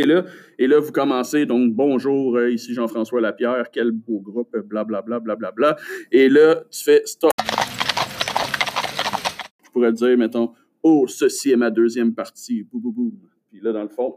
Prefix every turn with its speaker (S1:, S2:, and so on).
S1: Et là, et là, vous commencez, donc, bonjour, euh, ici Jean-François Lapierre, quel beau groupe, blablabla, blablabla. Bla, bla. Et là, tu fais stop. Je pourrais dire, mettons, oh, ceci est ma deuxième partie, boum, boum, boum. Puis là, dans le fond,